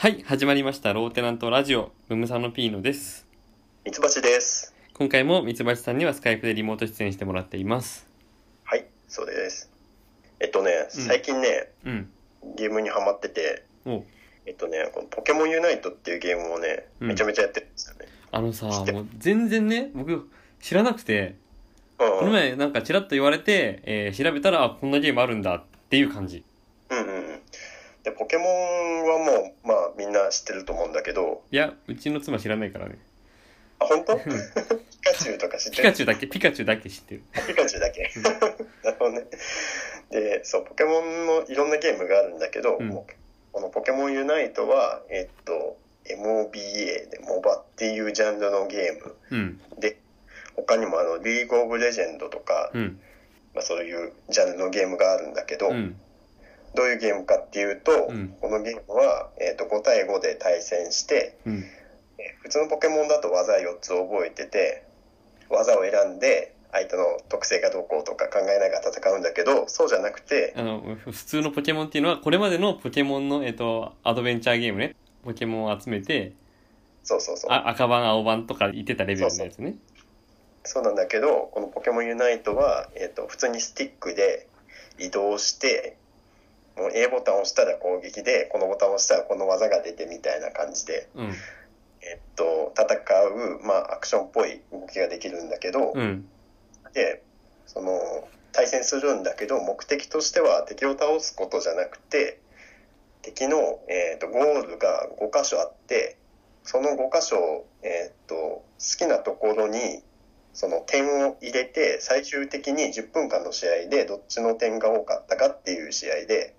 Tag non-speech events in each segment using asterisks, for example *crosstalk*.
はい、始まりました。ローテナントラジオ、ムムサノピーノです。ミツバチです。今回もミツバチさんにはスカイプでリモート出演してもらっています。はい、そうです。えっとね、うん最近ね、うん。ゲームにハマってて、おえっとね、このポケモンユナイトっていうゲームをね、うんめちゃめちゃやってるんですよね。あのさ、もう全然ね、僕知らなくて、うん、この前なんかチラッと言われて、えー調べたら、あこんなゲームあるんだっていう感じ。うんうんうん。で、ポケモンはもう、まあみんな知ってると思うんだけど、いや、うちの妻知らないからね。あ、本当？うんピカチュウとか知ってる？ピカチュウだけ、ピカチュウだけ知ってる。ピカチュウだけ。なるほどね。で、そう、ポケモンのいろんなゲームがあるんだけど、うんこのポケモンユナイトは、えっと、MOBA で、モバっていうジャンルのゲームうん。で、他にもあの、リーグオブレジェンドとか、うん。まあ、そういうジャンルのゲームがあるんだけど、うん。どういうゲームかっていうと、うんこのゲームは、えっと5対5で対戦して、うん。えー普通のポケモンだと技4つ覚えてて技を選んで相手の特性がどうこうとか考えながら戦うんだけどそうじゃなくてあの、普通のポケモンっていうのは、これまでのポケモンの、えっと、アドベンチャーゲームね。ポケモンを集めて、そうそうそうあ赤版、青版とか言ってたレベルのやつね。そうなんだけどこのポケモンユナイトは、えっと普通にスティックで移動してもう A ボタンを押したら攻撃でこのボタンを押したらこの技が出てみたいな感じでうん。えっと、戦う、まあ、アクションっぽい動きができるんだけど、うん。で、その、対戦するんだけど、目的としては敵を倒すことじゃなくて、敵の、えっと、ゴールが5箇所あって、その5箇所を、えっと、好きなところに、その点を入れて、最終的に10分間の試合でどっちの点が多かったかっていう試合で、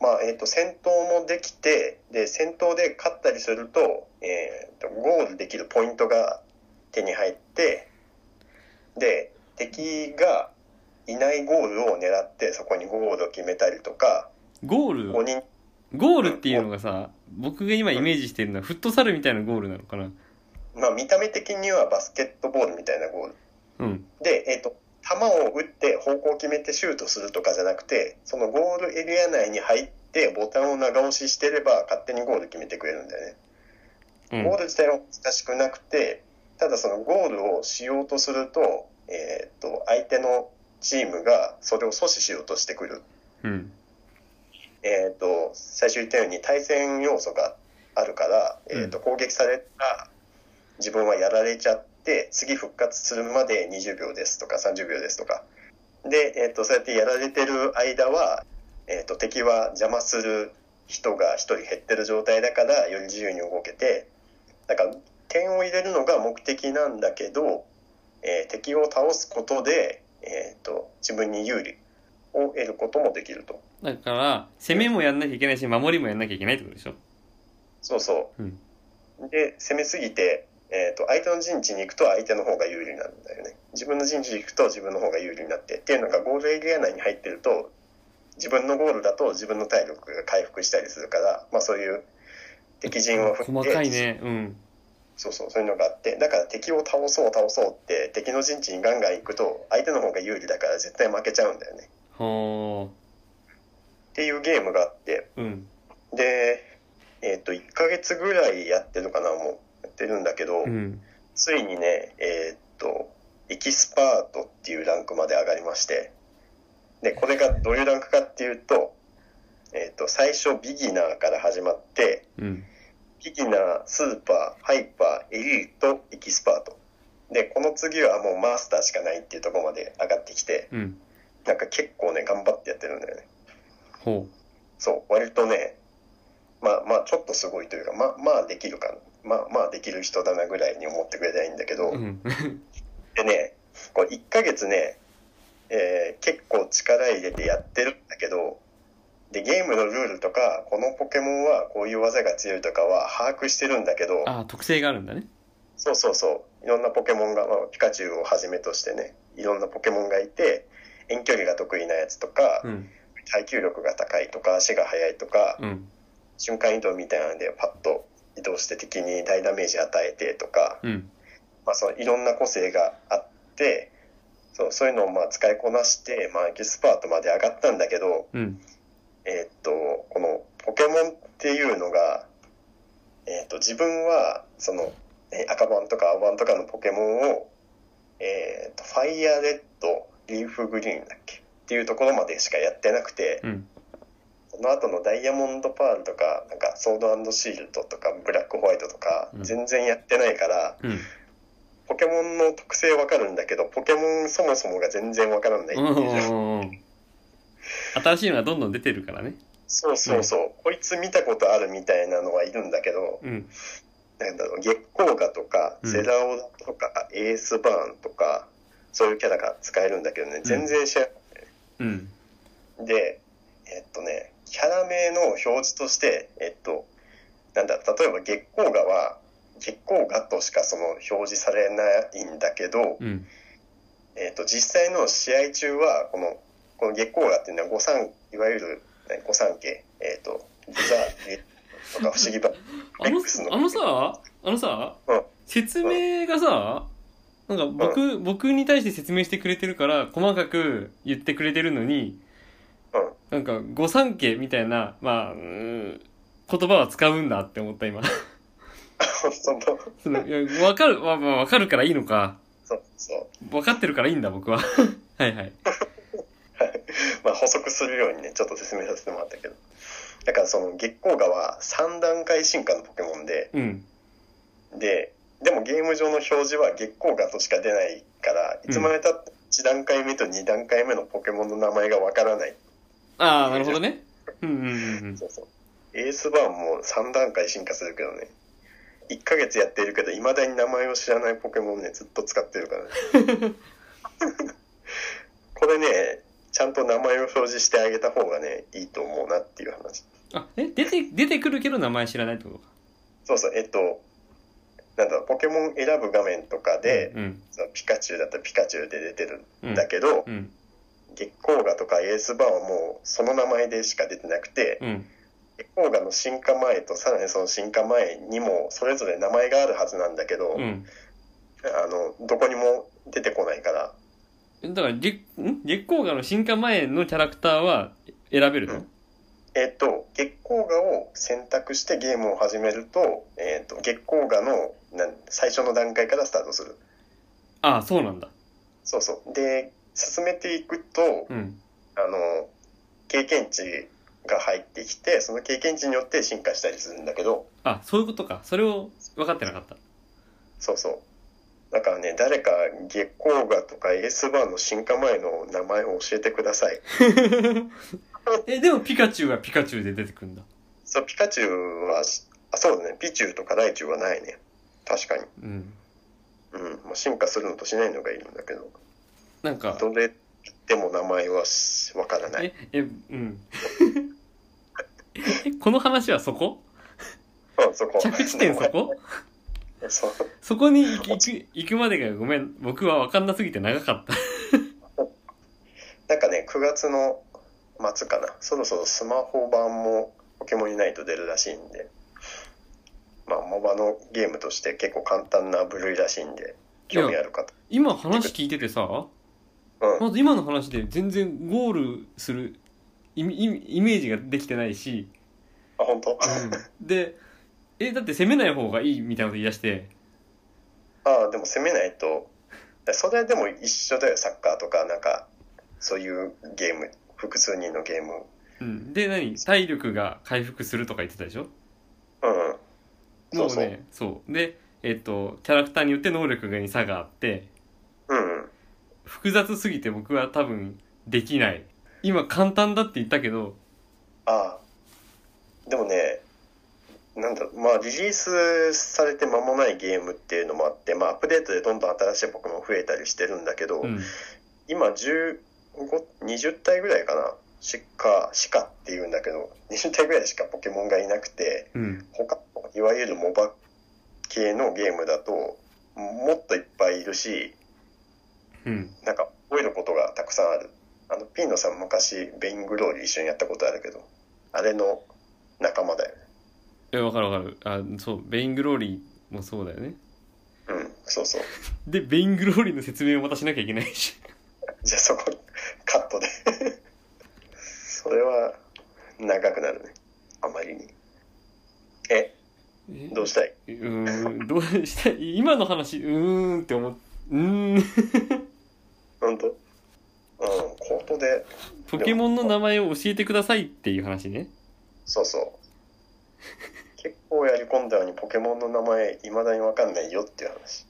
まあ、えっ、と、戦闘もできて、で、戦闘で勝ったりすると、えっ、と、ゴールできるポイントが手に入って、で、敵がいないゴールを狙って、そこにゴールを決めたりとか、ゴール？5人、ゴールっていうのがさ、僕が今イメージしてるのはフットサルみたいなゴールなのかな？まあ、見た目的にはバスケットボールみたいなゴール。うん。で、えっ、と、球を打って方向を決めてシュートするとかじゃなくて、そのゴールエリア内に入ってボタンを長押ししてれば勝手にゴール決めてくれるんだよね。うんゴール自体は難しくなくて、ただそのゴールをしようとすると、えっ、と、相手のチームがそれを阻止しようとしてくる。うん。えっ、と、最初言ったように対戦要素があるから、えっ、と、攻撃されたら自分はやられちゃって、次復活するまで20秒ですとか30秒ですとか。で、えっ、と、そうやってやられてる間は、えっ、と、敵は邪魔する人が1人減ってる状態だから、より自由に動けて、だから、点を入れるのが目的なんだけど、えー敵を倒すことで、えっ、と、自分に有利を得ることもできると。だから、攻めもやんなきゃいけないし、守りもやんなきゃいけないってことでしょ？そうそう。うん。で、攻めすぎて、えっ、と、相手の陣地に行くと相手の方が有利になるんだよね。自分の陣地に行くと自分の方が有利になって。っていうのがゴールエリア内に入ってると、自分のゴールだと自分の体力が回復したりするから、まあそういう敵陣を振って、細かいね。うん。そうそう、そういうのがあって、だから敵を倒そう倒そうって敵の陣地にガンガン行くと、相手の方が有利だから絶対負けちゃうんだよね。ほっていうゲームがあって、ー。うん。で、えっ、と、1ヶ月ぐらいやってるかな、もう。やってるんだけど、うん。ついにね、えーっと、エキスパートっていうランクまで上がりまして、で、これがどういうランクかっていうと、えーっと、最初ビギナーから始まって、うん。ビギナー、スーパー、ハイパー、エリート、エキスパート。で、この次はもうマスターしかないっていうところまで上がってきて、うん。なんか結構ね、頑張ってやってるんだよね。ほそう、割とね、まあまあちょっとすごいというか、まあまあできるかな。まあまあできる人だなぐらいに思ってくれたらいいんだけど、う。うん。でね、こう1ヶ月ね、えー結構力入れてやってるんだけど、で、ゲームのルールとか、このポケモンはこういう技が強いとかは把握してるんだけど、ああ、特性があるんだね。そうそうそう、いろんなポケモンが、まあ、ピカチュウをはじめとしてね、いろんなポケモンがいて、遠距離が得意なやつとか、うん。耐久力が高いとか、足が速いとか、うん。瞬間移動みたいなのでパッと移動して敵に大ダメージ与えてとか、うん。まあ、そのいろんな個性があってそうそういうのをまあ使いこなして、まあ、エキスパートまで上がったんだけど、うん。えーっとこのポケモンっていうのがえっ、と、自分は、その、え赤版とか青版とかのポケモンを、えっ、と、ファイヤーレッド、リーフグリーンだっけっていうところまでしかやってなくて、うん。その後のダイヤモンドパールとか、なんかソードシールドとかブラックホワイトとかうん全然やってないから、うん。ポケモンの特性わかるんだけど、ポケモンそもそもが全然わからないってうんういう新しいのがどんどん出てるからね。そうそうそう、こいつ見たことあるみたいなのはいるんだけど、うん。なんだろう、月光河とか、うんセラオダとか、エースバーンとか、そういうキャラが使えるんだけどね、全然知らうん。ない。で、えっとね、キャラ名の表示として、えっと、なんだ、例えば月光河は、月光河としかその表示されないんだけど、うん。えっと、実際の試合中は、この、この月光河っていうのは御三、いわゆる何御三家、えっと、ギザ、とか不思議版。あの X のあのさ、あのさ、うん説明がさ、なんか僕、僕に対して説明してくれてるから、細かく言ってくれてるのに、うん。なんか、御三家みたいな、まあ、言葉は使うんだって思った今。その、いや、わかる、まあ、まあ、わかるからいいのか。そうそう。わかってるからいいんだ、僕は。*laughs* はいはい。はい。まあ補足するようにね、ちょっと説明させてもらったけど。だからその月光河は3段階進化のポケモンで、うん。で、でもゲーム上の表示は月光河としか出ないから、いつまでたって1段階目と2段階目のポケモンの名前がわからない。ああ、なるほどね。うんうんうんうん。そうそう。エースバーンも3段階進化するけどね。1ヶ月やっているけど、未だに名前を知らないポケモンね、ずっと使ってるからね。*laughs* これね、ちゃんと名前を表示してあげた方がね、いいと思うなっていう話。あ、え、出て、出てくるけど名前知らないってことか。そうそう、えっと、なんだろう、ポケモン選ぶ画面とかで、うん。そのピカチュウだったらピカチュウで出てるうんん。だけど、うん。月光河とかエースバーンはもうその名前でしか出てなくて、うん。月光河の進化前とさらにその進化前にもそれぞれ名前があるはずなんだけど、うん。あの、どこにも出てこないから、だから、月、ん？月光河の進化前のキャラクターは選べるの、うんえっと、月光河を選択してゲームを始めると、えっと、月光河のなん最初の段階からスタートする。ああ、そうなんだ。そうそう。で、進めていくと、うん。あの、経験値が入ってきて、その経験値によって進化したりするんだけど、あ、そういうことか。それを分かってなかった。そうそう。だからね、誰か月光河とかエースバーンの進化前の名前を教えてください。*laughs* え、でもピカチュウはピカチュウで出てくるんだ。そう、ピカチュウは、あ、そうだね、ピチュウとかライチュウはないね。確かに。うん。うん。まあ、進化するのとしないのがいるんだけど、なんか、どれでも名前はしわからない。え、え、うん。え、*laughs* この話はそこ？うん、そこ。着地点そこ？そこに行く、行く行くまでがごめん。僕は分かんなすぎて長かった。なんかね、9月の末かな。そろそろスマホ版もポケモンユナイト出るらしいんで、まあ、モバのゲームとして結構簡単な部類らしいんで、興味ある方。今話聞いててさ、うん。まず今の話で全然ゴールするイメイメイメージができてないし、あ、本当、で、え、だって攻めない方がいいみたいなこと言い出して、ああ、でも攻めないと、それでも一緒だよ、サッカーとか、なんか、そういうゲーム、複数人のゲーム。うん。で、何？体力が回復するとか言ってたでしょ？うん。そうそう。もうね、そう。で、えっと、キャラクターによって能力に差があって、うん。複雑すぎて僕は多分できない。今簡単だって言ったけど、ああ。でもね、なんだろうまあ、リリースされて間もないゲームっていうのもあって、まあ、アップデートでどんどん新しいポケモン増えたりしてるんだけど、うん。今15、20体ぐらいかなしか、しかって言うんだけど、20体ぐらいしかポケモンがいなくて、うん。他のいわゆる MOBA 系のゲームだと、もっといっぱいいるし、うん。なんか覚えることがたくさんある。あの、ピーノさん昔、 Vainglory 一緒にやったことあるけど、あれの仲間だよね。え、わかるわかる。あ、そう、 Vainglory もそうだよね。うん、そうそう。*laughs* で、ベイングローリーの説明をまたしなきゃいけないし。*laughs* じゃあそこ、カットで。*laughs* それは、長くなるね。あまりに。え、え？どうしたい？うーんどうしたい？今の話うーんって思っうーん本当？うん口頭で。ポケモンの名前を教えてくださいっていう話ね。そうそう。結構やり込んだのにポケモンの名前いまだに分かんないよっていう話。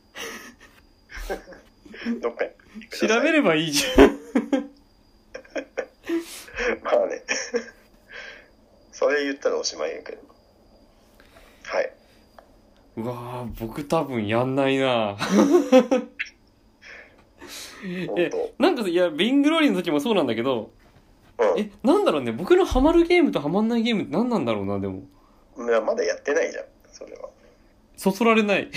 *laughs* どっかに。調べればいいじゃん。*laughs* まあね。それ言ったらおしまいやけど。はい。うわー僕多分やんないな *laughs* えなんかいやビングローリーの時もそうなんだけどうん。えなんだろうね僕のハマるゲームとハマんないゲームって何なんだろうなでも。いやまだやってないじゃんそれは。そそられない。*laughs*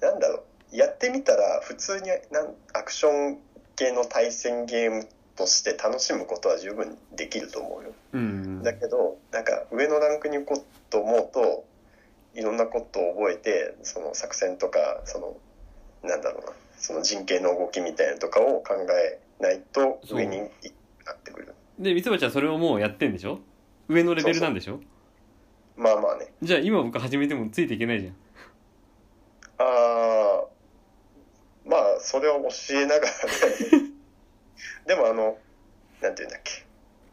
ななんだろう。やってみたら普通になんアクション系の対戦ゲームとして楽しむことは十分できると思うよ。うん。だけどなんか上のランクに行こうと思うといろんなことを覚えてその作戦とかそのなんだろうなその陣形の動きみたいなのとかを考えないと上にいなってくる。でミツバちゃんそれをもうやってんでしょ？上のレベルなんでしょ？まあまあね。じゃあ今僕始めてもついていけないじゃん。あーまあそれは教えながらね。*laughs* でもあのなんていうんだっけ。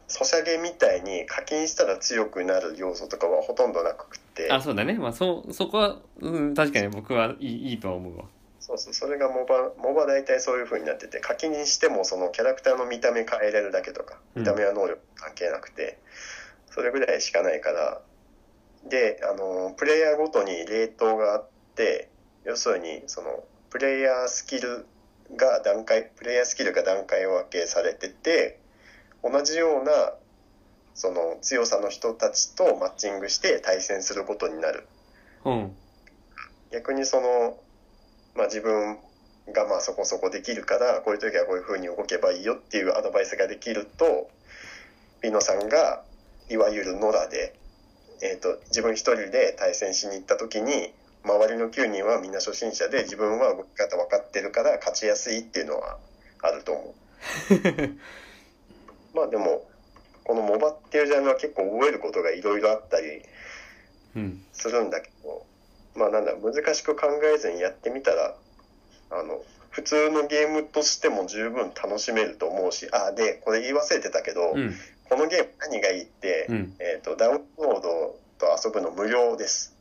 ソシャゲみたいに課金したら強くなる要素とかはほとんどなくって。あそうだね。まあそそこは、うん、確かに僕はいいいいとは思うわそうそうそれがモバモバ大体そういう風になってて課金にしてもそのキャラクターの見た目変えれるだけとかうん。見た目は能力関係なくて、それぐらいしかないからであのプレイヤーごとにレートがあって要するにそのプレイヤースキルが段階プレイヤースキルが段階分けされてて同じようなその強さの人たちとマッチングして対戦することになる。うん。逆にその、まあ、自分がまあそこそこできるからこういう時はこういう風に動けばいいよっていうアドバイスができるとピノさんがいわゆる野良で、えー、と自分一人で対戦しに行った時に周りの9人はみんな初心者で自分は動き方分かってるから勝ちやすいっていうのはあると思う。*laughs* まあでもこのモバっていうジャンルは結構覚えることがいろいろあったりうん。するんだけどまあなんだ難しく考えずにやってみたらあの普通のゲームとしても十分楽しめると思うしあでこれ言い忘れてたけど、うん。このゲーム何がいいって、うん。えー、とダウンロードと遊ぶの無料です。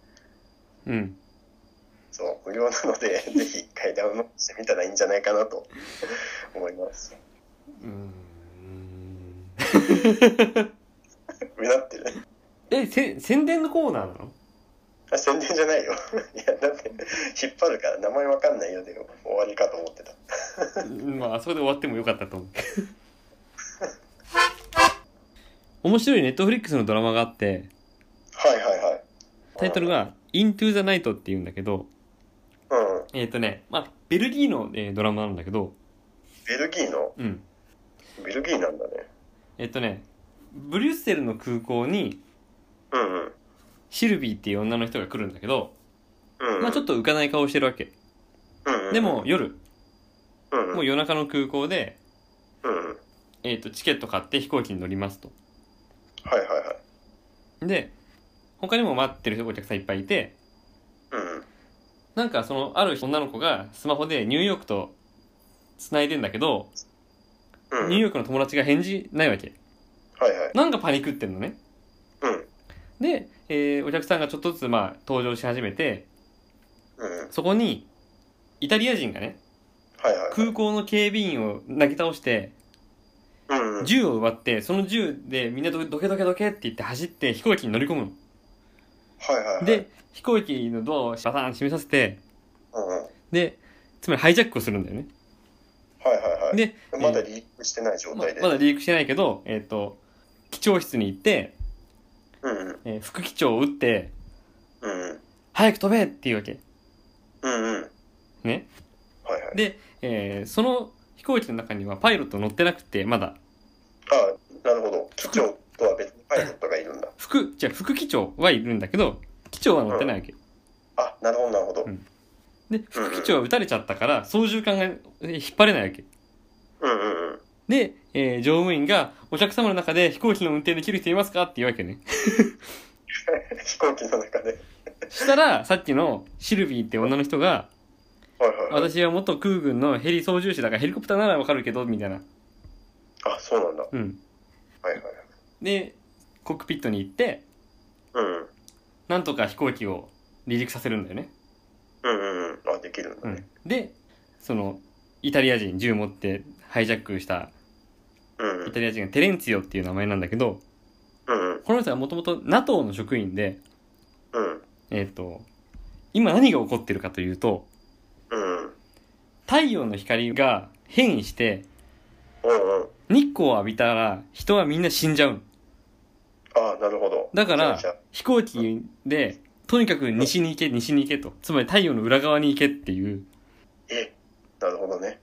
うん。そう無料なので *laughs* ぜひ一回ダウンロードしてみたらいいんじゃないかなと思います。うーん。*laughs* うなってる。えせ宣伝のコーナーなの？あ宣伝じゃないよ。*laughs* いやだって引っ張るから名前わかんないよで終わりかと思ってた。*laughs* まあそれで終わってもよかったと思う。*laughs* 面白いネットフリックスのドラマがあってはいはいはい。タイトルが「Into the Night」っていうんだけどうん。えっ、とねまあベルギーの、えードラマなんだけどベルギーの？うん。ベルギーなんだね。えっ、とねブリュッセルの空港にうんうんシルビーっていう女の人が来るんだけど、うんまあちょっと浮かない顔してるわけ。うんうんでも夜うんうん。もう夜中の空港で、うんうん。えー、とチケット買って飛行機に乗りますと。はいはいはい。で他にも待ってるお客さんいっぱいいてうんなんかそのある女の子がスマホでニューヨークと繋いでんだけど、うんニューヨークの友達が返事ないわけ。はいはい。なんかパニクってんのね。うんで、えーお客さんがちょっとずつまあ登場し始めてそこにイタリア人がねはいはい空港の警備員を投げ倒してうんうん。銃を奪ってその銃でみんなどどけどけどけって言って走って飛行機に乗り込むの。はいはいはい。で飛行機のドアをバターン閉めさせてうんでつまりハイジャックをするんだよね。はいはいでまだリークしてない状ま態で。まだリークしてないけどえっ、と機長室に行って、うんうん。えー副機長を撃ってうんうん。早く飛べっていうわけ。うんうん。ね。はいはい。で、えーその飛行機の中にはパイロット乗ってなくてまだ。あなるほど。機長とは別にパイロットがいるんだ。副じゃあ副機長はいるんだけど機長は乗ってないわけ、あなるほどなるほど。うん。で副機長は撃たれちゃったから操縦桿がえー引っ張れないわけ。うんうんうんで、えー乗務員がお客様の中で飛行機の運転できる人いますか？って言うわけね *laughs* 飛行機の中で。したらさっきのシルビーって女の人がはいはい、はい。私は元空軍のヘリ操縦士だからヘリコプターならわかるけどみたいなあ、そうなんだ。はいうんはい。でコックピットに行ってうん。なんとか飛行機を離陸させるんだよね、うんうんうん。あ、できるんだね。でそのイタリア人銃持ってハイジャックしたうん。うんイタリア人がテレンツィオっていう名前なんだけどうん。この人はもともと NATO の職員でうん。えっ、と今何が起こってるかというとうん。太陽の光が変異して。日光を浴びたら人はみんな死んじゃうのあ、なるほど。だから飛行機でとにかく西に行け西に行けとつまり太陽の裏側に行けっていうえ、なるほどね。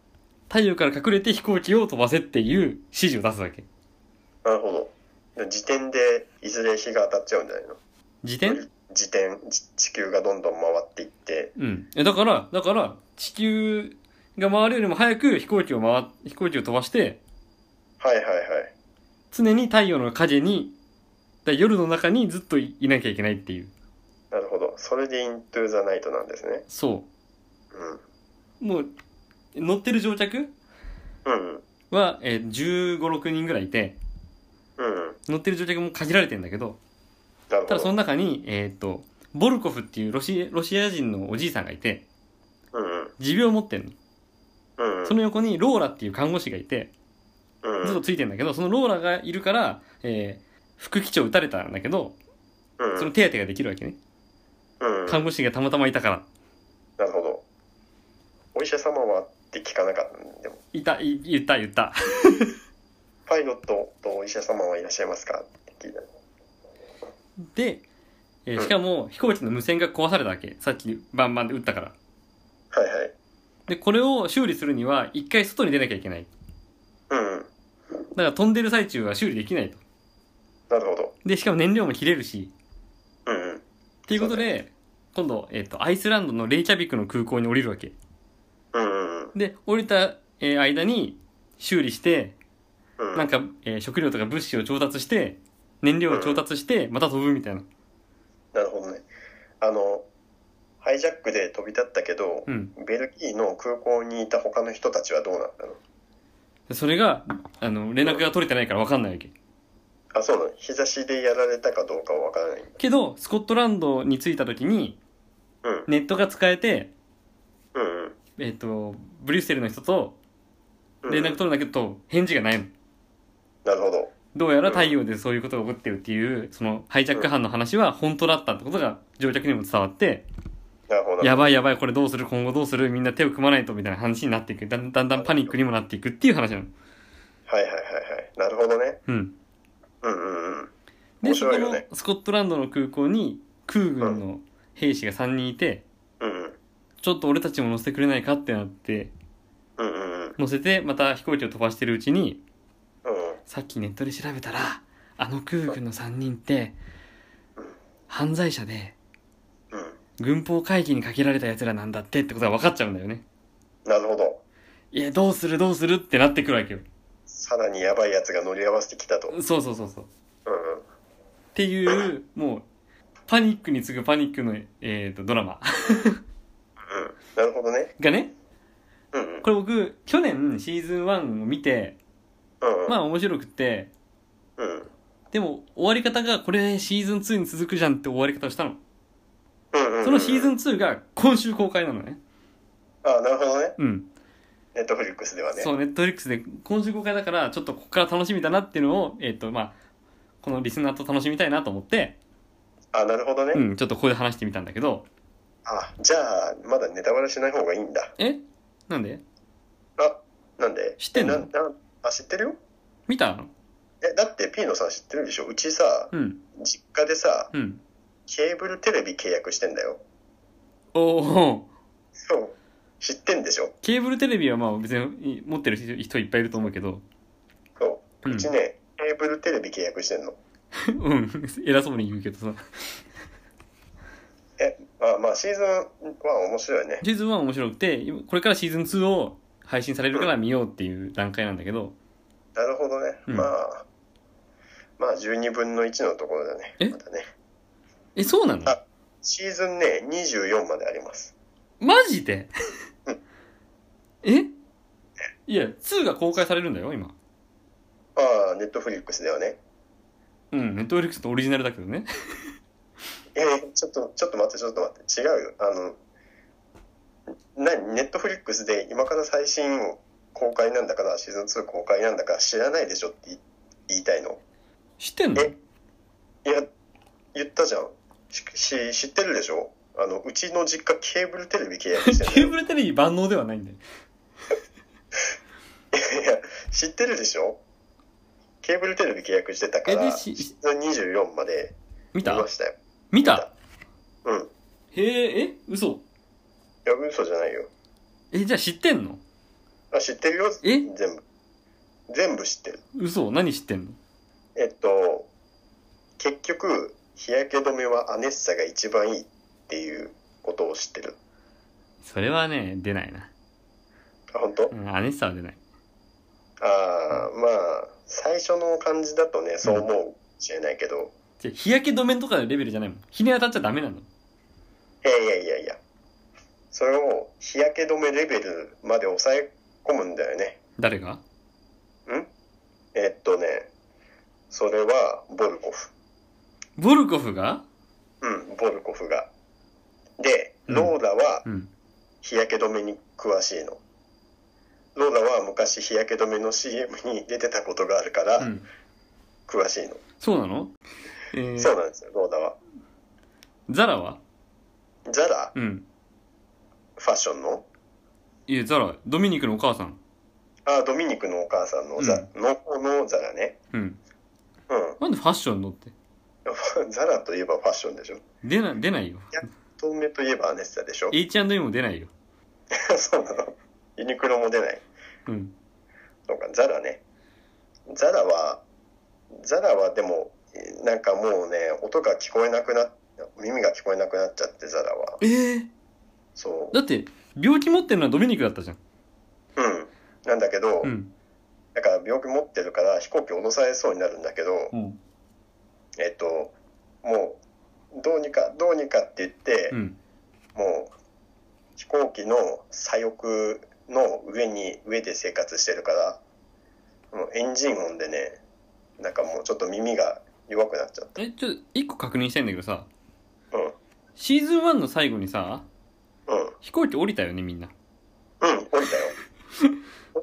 太陽から隠れて飛行機を飛ばせっていう指示を出すわけなるほど。時点でいずれ日が当たっちゃうんじゃないの？自転？時点、じ地球がどんどん回っていって。うんえだからだから地球が回るよりも早く飛行機を回飛行機を飛ばしてはいはいはい。常に太陽の影に夜の中にずっといいなきゃいけないっていうなるほど。それでイントゥーザナイトなんですね。そうん。うもう乗ってる乗客？うん。は、えー、1 5 6人ぐらいいてうん。乗ってる乗客も限られてんだけどなるほど。ただその中に、えっ、と、ボルコフっていうロシロシア人のおじいさんがいて、うん持病を持ってんの。うん。うん。その横にローラっていう看護師がいて、うん。ずっとついてんだけど、そのローラがいるから、えー副機長撃たれたんだけど、うん。その手当てができるわけね。うん。看護師がたまたまいたから。なるほど。お医者様はって聞かなかったんでも。いた、い言った言った。パイロットとお医者様はいらっしゃいますか？って聞いた。で、えーしかも飛行機の無線が壊されたわけ。さっきバンバンで撃ったから。はいはい。で、これを修理するには、一回外に出なきゃいけない。うん。だから飛んでる最中は修理できないと。なるほど。で、しかも燃料も切れるし、うんうん。っていうことで、今度、えっ、と、アイスランドのレイキャビクの空港に降りるわけ。で、降りた、えー間に修理して、うん。なんか、えー食料とか物資を調達して、燃料を調達して、また飛ぶみたいな。なるほどね。あの、ハイジャックで飛び立ったけど、うん。ベルギーの空港にいた他の人たちはどうなったの？でそれが、あの、連絡が取れてないから分かんないわけ。あ、そうなの？日差しでやられたかどうかはわからないんだ。けど、スコットランドに着いた時に、うん。ネットが使えて。えっ、と、ブリュッセルの人とうん連絡取るんだけど、返事がないの。なるほど。どうやら太陽でそういうことが起こってるっていう、その、ハイジャック犯の話は本当だったってことが乗客にも伝わって。やばいやばい、これどうする？今後どうする？みんな手を組まないとみたいな話になっていく。だんだんだんパニックにもなっていくっていう話なの。はいはいはいはい。なるほどね。うん。うんうんうん。で、面そこのスコットランドの空港に空軍の兵士が3人いて。ちょっと俺たちも乗せてくれないかってなって、うんうんうん。乗せてまた飛行機を飛ばしてるうちに、うんさっきネットで調べたら、あの空軍の3人って、犯罪者で、うん。軍法会議にかけられた奴らなんだってってことが分かっちゃうんだよね。なるほど。いや、どうするどうするってなってくるわけよ。さらにやばいやつが乗り合わせてきたと。うんうん。そうそうそうそう。っていう、もう、パニックに次ぐパニックの、えー、とドラマうん。なるほどね。がね、うんうん。これ僕、去年シーズン1を見て、うんうん。まあ面白くって、うん。でも終わり方がこれシーズン2に続くじゃんって終わり方をしたの。うんうんうん。そのシーズン2が今週公開なのね。あなるほどね。うん。ネットフリックスではね。そう、ネットフリックスで今週公開だから、ちょっとここから楽しみだなっていうのを、えっ、と、まあ、このリスナーと楽しみたいなと思って、あ、なるほどね。うん、ちょっとここで話してみたんだけど、あ、じゃあ、まだネタバレしない方がいいんだ。え？なんで？あ、なんで？知ってんの？えななあ、知ってるよ見たの？え、だってピーノさん知ってるでしょ？うちさ、うん、実家でさ、うん。ケーブルテレビ契約してんだよ。おおそう。知ってんでしょ？ケーブルテレビはまあ別に持ってる人いっぱいいると思うけど、そう。うんうちね、ケーブルテレビ契約してんの。*laughs* うん、偉そうに言うけどさ。え、まあまあ、シーズンは面白いね。シーズン1面白くて、今これからシーズン2を配信されるから見ようっていう段階なんだけど、なるほどね。うんまあ、まあ、12分の1のところだね。え？またね。え、そうなの？あシーズンね、24まであります。マジで？うんえ？いや、2が公開されるんだよ、今。ああ、ネットフリックスではね。うん、ネットフリックスのオリジナルだけどね。えー、ちょっと、ちょっと待って、ちょっと待って。違うよ。あの、何？ネットフリックスで今から最新公開なんだから、シーズン2公開なんだから知らないでしょって言いたいの？知ってんの？え？いや、言ったじゃん。し、し知ってるでしょ？あの、うちの実家ケーブルテレビ契約してケーブルテレビ万能ではないんだよ。いや、知ってるでしょ？ケーブルテレビ契約してたから、シーズン24まで見た見ましたよ。見た？うん。いへえ、え？嘘？や、嘘じゃないよ。え、じゃあ知ってんの？あ、知ってるよ。え？全部。全部知ってる。嘘？何知ってんの？えっと、結局、日焼け止めはアネッサが一番いいっていうことを知ってる。それはね、出ないな。あ、本当？うん、アネッサは出ない。ああ、まあ、最初の感じだとね、そう思うかもしれないけど、じゃあ日焼け止めとかのレベルじゃないもん。日に当たっちゃダメなの。いやいやいやいや、それを日焼け止めレベルまで抑え込むんだよね。誰が？ん？えっとね、それはボルコフ。ボルコフが？うん、ボルコフが。で、うんローラはうん。日焼け止めに詳しいの。ローラは昔日焼け止めの CM に出てたことがあるからうん。詳しいの。そうなの？えー、そうなんですよ、ローラは。ザラは？ザラ？うん。ファッションの？いや、ザラ、ドミニクのお母さん。あ、ドミニクのお母さんのザ、の方のザラね。うん。うん。なんでファッションのって？*laughs* ザラといえばファッションでしょ。出な、出ないよ。透明といえばアネッサでしょ H&M も出ないよ。*laughs* そうなの。ユニクロも出ない。うん。そうか、ザラね。ザラは、ザラはでも、なんかもうね、音が聞こえなくなっ、耳が聞こえなくなっちゃって、ザラは。えー、そう。だって、病気持ってるのはドミニクだったじゃん。うん。なんだけど、うん。だから病気持ってるから飛行機降ろされそうになるんだけど、うん。えっと、もう、どうにか、どうにかって言って、うん。もう、飛行機の左翼の上に、上で生活してるから、もうエンジン音でね、なんかもうちょっと耳が弱くなっちゃった。え、ちょっと、一個確認したいんだけどさ、うん。シーズン1の最後にさ、うん。飛行機降りたよね、みんな。うん、降りたよ。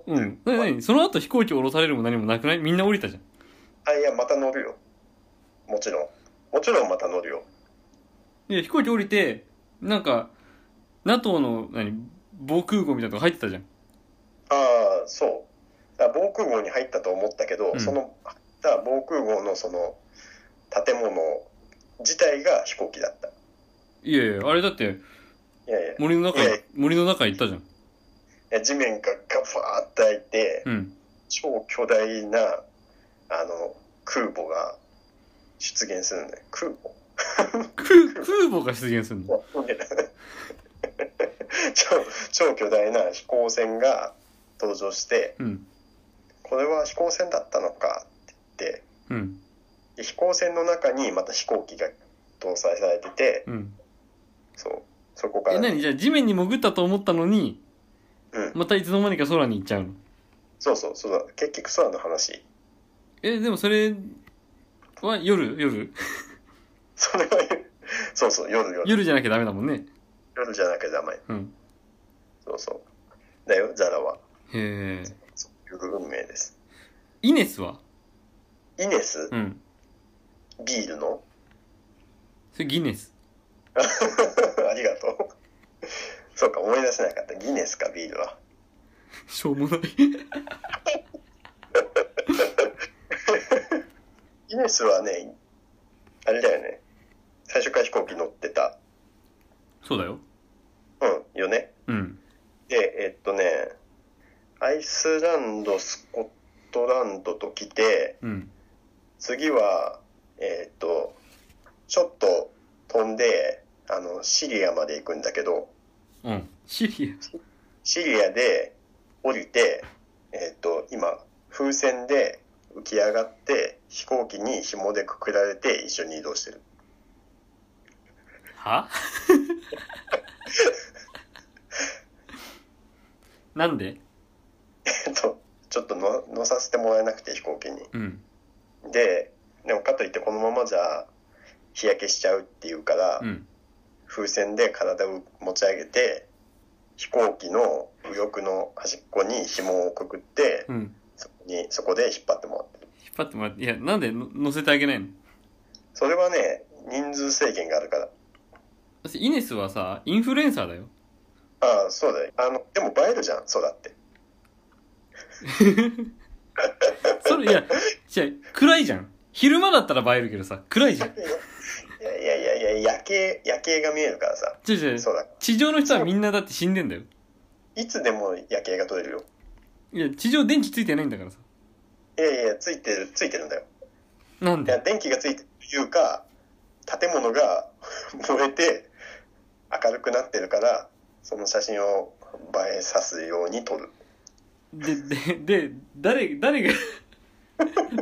*laughs* うん。なにその後飛行機降ろされるも何もなくない？みんな降りたじゃん。あ、いや、また乗るよ。もちろん。もちろんまた乗るよ。で、飛行機降りて、なんか、NATO の、何、防空壕みたいなとこ入ってたじゃん。ああ、そう。だから防空壕に入ったと思ったけど、うんその、だから防空壕のその、建物自体が飛行機だった。いいやいや、あれだって、やいや、い森の中いやいや、森の中行ったじゃん。や地面がガファーって開いて、うん。超巨大な、あの、空母が出現するんだよ。空母？空、空母が出現するの？*laughs* 超超巨大な飛行船が登場して、うん。これは飛行船だったのかうん。で飛行船の中にまた飛行機が搭載されてて、うん。そう、そこかえ、ら、何？じゃあ地面に潜ったと思ったのに、うん、またいつの間にか空に行っちゃうの？そうそう、そうだ、結局空の話。え、でもそれは夜？夜？*laughs* それは、そうそう、夜夜。夜じゃなきゃダメだもんね。夜じゃなきゃダメ。うん。そうそう。だよ、ザラは。へえ。運命です。イネスは？イネス、うん。ビールの？それギネス。*laughs* ありがとう。そうか、思い出せなかった。ギネスか、ビールは。しょうもない。ギネスはね、あれだよね。最初から飛行機乗ってた。そうだよ。うん、よね。うん。で、えっとね、アイスランド、スコットランドと来て、うん。次は、えっと、ちょっと飛んで、あの、シリアまで行くんだけど、うん。シリシリアで降りて、えっと、今、風船で浮き上がって、飛行機に紐でくくられて一緒に移動してる。は？*laughs* なんで？えっとちょっとの乗させてもらえなくて飛行機に。うんででもかといってこのままじゃ日焼けしちゃうっていうから、うん。風船で体を持ち上げて飛行機の右翼の端っこに紐をくくってうん。そこにそこで引っ張ってもらってる。引っ張ってもらっていやなんでの乗せてあげないの？それはね人数制限があるから。私イネスはさインフルエンサーだよ。ああそうだよ。あのでも映えるじゃんそうだって *laughs* *laughs* それいやじゃ暗いじゃん。昼間だったら映えるけどさ暗いじゃん。いやいやいやいや夜景夜景が見えるからさ。違う違う。そうだ。地上の人はみんなだって死んでんだよ。いつでも夜景が撮れるよ。いや地上電気ついてないんだからさ。いやいやついてるついてるんだよ。なんで？いや電気がついてるというか建物が *laughs* 燃えて明るくなってるからその写真を映えさすように撮るででで誰誰が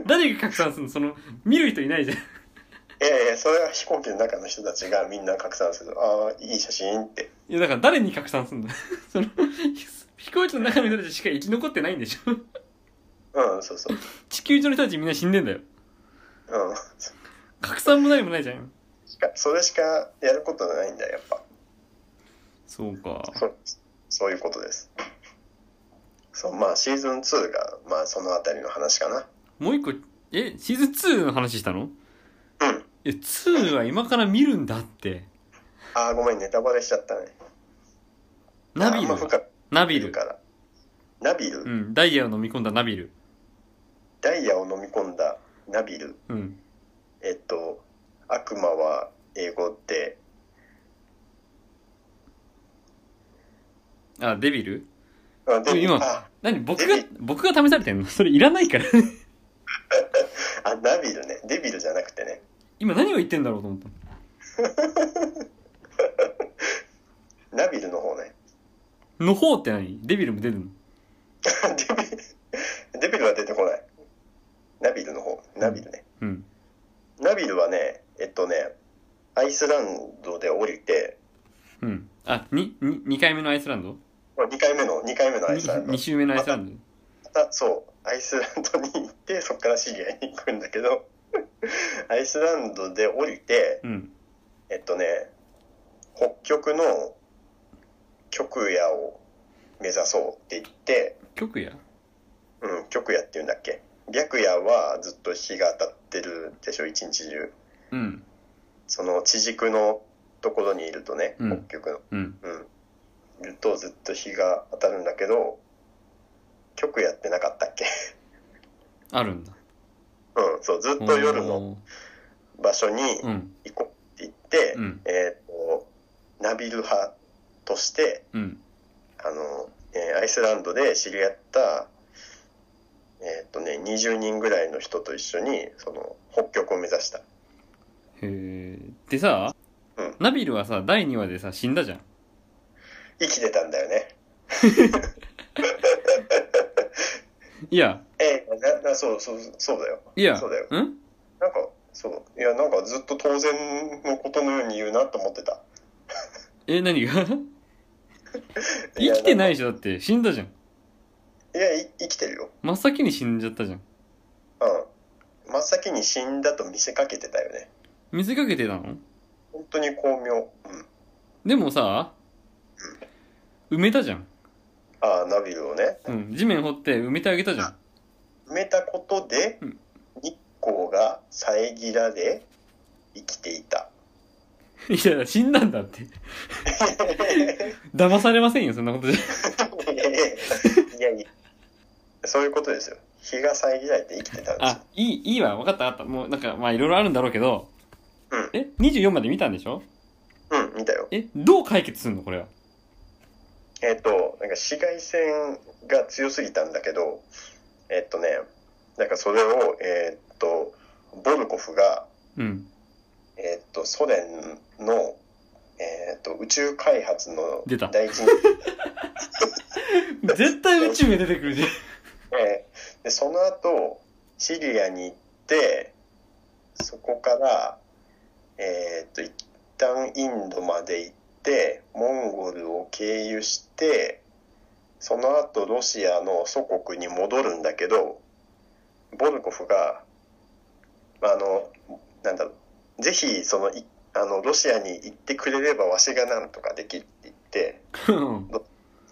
誰が拡散するの？その見る人いないじゃん。いやいやそれは飛行機の中の人たちがみんな拡散する。ああいい写真って。いやだから誰に拡散するんだ？*laughs* その飛行機の中の人たちしか生き残ってないんでしょ？うんそうそう。地球上の人たちみんな死んでんだよ。うん。拡散も何もないじゃん。しかそれしかやることないんだよやっぱ。そうか。そうそういうことですそうまあシーズン2がまあそのあたりの話かな。もう一個えシーズン2の話したの？うん。え2は今から見るんだって。ああごめんネタバレしちゃったね。ナビル？ナビル。から。ナビル、うんダイヤを飲み込んだナビル。ダイヤを飲み込んだナビル？うん。えっと悪魔は英語で。あデビル？今あ何僕が僕が試されてんの？*laughs* それいらないから *laughs* あナビルね。デビルじゃなくてね。今何を言ってんだろうと思った *laughs* ナビルの方ね。の方って何？デビルも出るの？デビルデビルは出てこない。ナビルの方。ナビルね、うん。ナビルはねえっとねアイスランドで降りて。うん。あにに2回目のアイスランド？2回目の2回目のアイスランド。2, 週目のアイスランド？またそう。アイスランドに行って *laughs* そこからシリアに行くんだけど *laughs* アイスランドで降りてうん。えっとね北極の極夜を目指そうって言って極やうん極夜って言うんだっけ？白夜はずっと日が当たってるでしょ一日中。うん。その地軸のところにいるとね、うん。北極の。うん。うん。いるとずっと日が当たるんだけど極夜ってなかったっけ？あるんだ。うんそうずっと夜の場所にうん。行こうって言って、うん。えっ、とナビル派としてうん。あの、えーアイスランドで知り合ったえっ、とね20人ぐらいの人と一緒にその北極を目指した。へえでさ、うん。ナビルはさ第2話でさ死んだじゃん生きてたんだよね。いや。えーななそうそうそうだよ。いや。そうだよ。ん？なんかそういやなんかずっと当然のことのように言うなと思ってた。え何が？*laughs* 生きてないいでしょ？だって死んだじゃん。やいやい生きてるよ。真っ先に死んじゃったじゃん。うん。真っ先に死んだと見せかけてたよね。見せかけてたの？本当に巧妙。うん。でもさ埋めたじゃん、ああナビルをね。うん、地面掘って埋めてあげたじゃん。埋めたことでうん。日光が遮られ生きていた。いや死んだんだって。騙されませんよそんなことじゃ。*laughs* いやいやいやそういうことですよ。日が遮られて生きてたんですよ。あいいいいわ分かった分かった。もうなんかまあいろいろあるんだろうけど。うん。え24まで見たんでしょ？うん見たよ。えどう解決するのこれは？えっ、となんか紫外線が強すぎたんだけどえっ、とねなんかそれをえっ、とボルコフがうん。えっ、とソ連のえっ、と宇宙開発の出た。第一人。*laughs* 絶対宇宙が出てくるじゃん。えーでその後シリアに行ってそこから、えーっとい旦インドまで行ってモンゴルを経由してその後ロシアの祖国に戻るんだけどボルコフがあのなんだろうぜひそのいあのロシアに行ってくれればわしがなんとかできって言って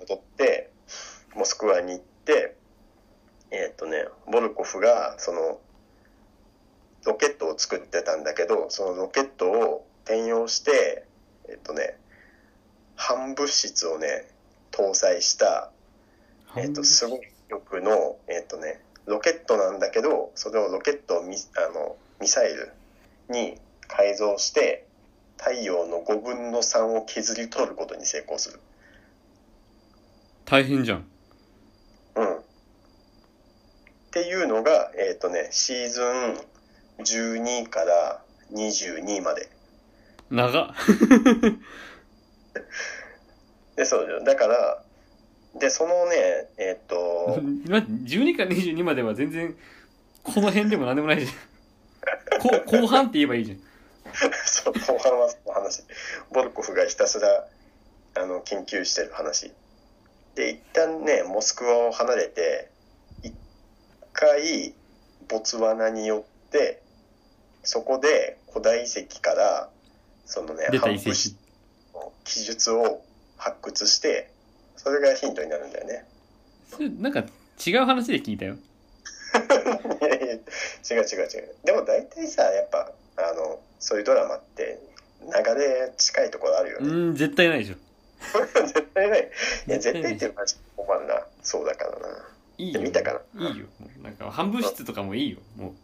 戻ってモスクワに行ってえーっとねボルコフがそのロケットを作ってたんだけどそのロケットを転用してえーっとね反物質をね搭載したえっと、すごい力の、えっとね、ロケットなんだけど、それをロケットをミあのミサイルに改造して、太陽の5分の3を削り取ることに成功する。大変じゃんうん。っていうのが、えっとね、シーズン12から22まで。長っ *laughs* で、そうだよ。だから、で、そのね、えっと、*laughs* 今12から22までは全然この辺でも何でもないじゃん。こ後半って言えばいいじゃん。*laughs* そう後半はその話。ボルコフがひたすらあの研究してる話。で一旦ねモスクワを離れて一回ボツワナによってそこで古代遺跡からそのね出た遺跡記述を発掘してそれがヒントになるんだよね。そ *laughs* れなんか違う話で聞いたよ。いやいや違う違う違う。でも大体さやっぱあのそういうドラマって流れ近いところあるよね、うん *laughs* 絶対ないでしょ。絶対ない。いや、絶対っていうのは困るな。そうだからな。いいよ。見たかいいよ。なんか半物質とかもいいよも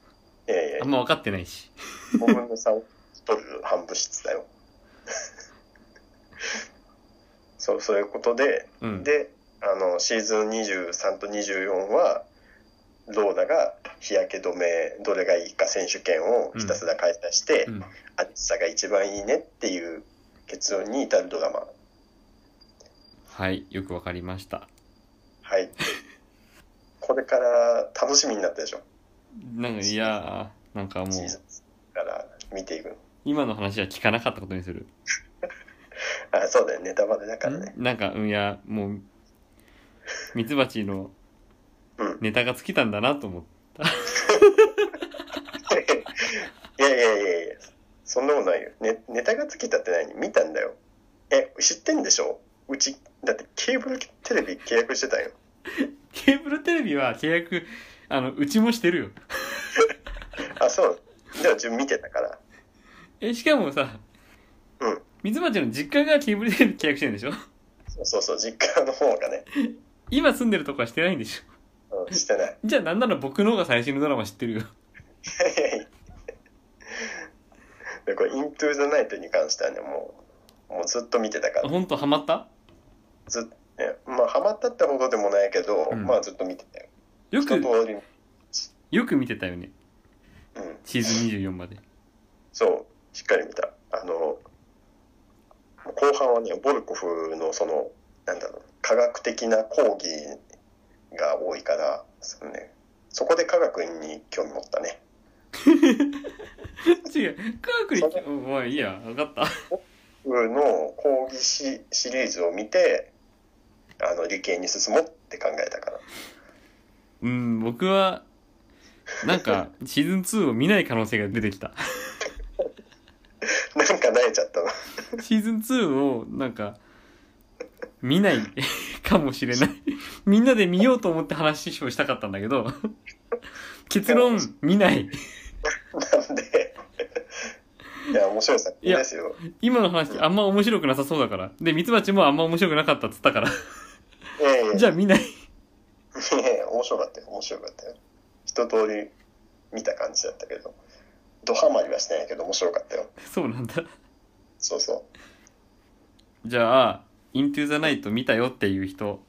いやいうや。あん、ま分かってないし。5分の3を取る反物質だよ。そう、そういうことで、うんで、あの、シーズン23と24は、ローダが日焼け止め、どれがいいか選手権をひたすら開催して、うんアリッサが一番いいねっていう結論に至るドラマ。はいよく分かりましたはい。*laughs* これから楽しみになったでしょ？なんかいやーなんかもうシーズンから見ていくの。今の話は聞かなかったことにするあ、そうだよ、ネタバレだからね。なんかうんいやもうミツバチのうんネタが尽きたんだなと思って *laughs* いやいやいやいや、そんなことないよ。ね、ネタが尽きたって何？見たんだよ。え、知ってんでしょ？うち、だってケーブルテレビ契約してたよ。ケーブルテレビは契約あのうちもしてるよ *laughs* あ、そう。じゃあ自分見てたから。えしかもさうん。ミツバチの実家がケーブルテレビ契約してるんでしょ？そうそうそう、実家の方がね、今住んでるとこはしてないんでしょ？うん、してない。じゃあなんなら僕の方が最新のドラマ知ってるよいやいやでこれ、イントゥーザナイトに関してはね、もう、もうずっと見てたから。本当ハマった？ずっね、まあ、ハマったってほどでもないけど、うんまあ、ずっと見てたよ。よ一通くり、よく見てたよねうん。シーズン24までそう、しっかり見た。あの、後半はね、ボルコフのその、なんだろう、科学的な講義が多いから、そのね、そこで科学に興味持ったね。*laughs* 違う科学にうんまあいいや分かったの講義シシリーズを見て、あの、理系に進もうって考えたから。うん僕はなんかシーズン2を見ない可能性が出てきた *laughs* なんか慣れちゃったな。シーズン2をなんか見ない *laughs* かもしれない。*laughs* みんなで見ようと思って話をしたかったんだけど結論見ない。なんで、いや、面白い作品ですよ。今の話あんま面白くなさそうだから。でミツバチもあんま面白くなかったっつったから。いやいや。じゃあ見ない。いやいや面白かったよ、面白かったよ。一通り見た感じだったけど、ドハマりはしてないけど面白かったよ。そうなんだそうそじゃあ「イントゥ・ザ・ナイト」見たよっていう人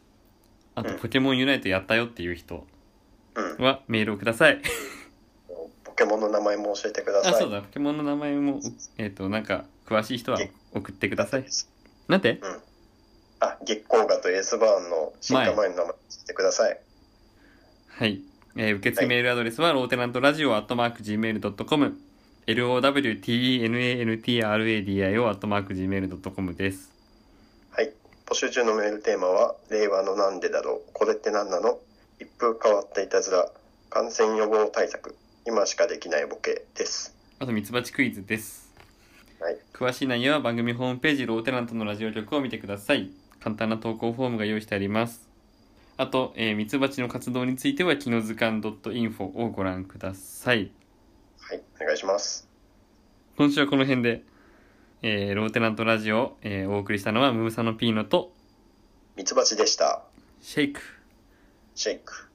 あとうん「ポケモンユナイト」やったよっていう人う。うん。はメールをくださいポケモンの名前も教えてください。あそうだポケモンの名前もえっ、となんか詳しい人は送ってくださいなんて？うん。あ、月光河とエースバーンの進化前の名前教えてください。はい、えー受付メールアドレスは、ローテナントラジオアットマーク Gmail.com lowtnantradio.gmail.com です。はい。募集中のメールテーマは、令和のなんでだろう、これって何なの？一風変わったいたずら、感染予防対策、今しかできないボケです。あと、ミツバチクイズです。はい。詳しい内容は番組ホームページローテナントのラジオ局を見てください。簡単な投稿フォームが用意してあります。あと、えー、ミツバチの活動については、キノズカン .info をご覧ください。はい。お願いします。今週はこの辺で、えー、ローテナントラジオを、えーお送りしたのはムーサノピーノとミツバチでした。シェイク。シェイク。「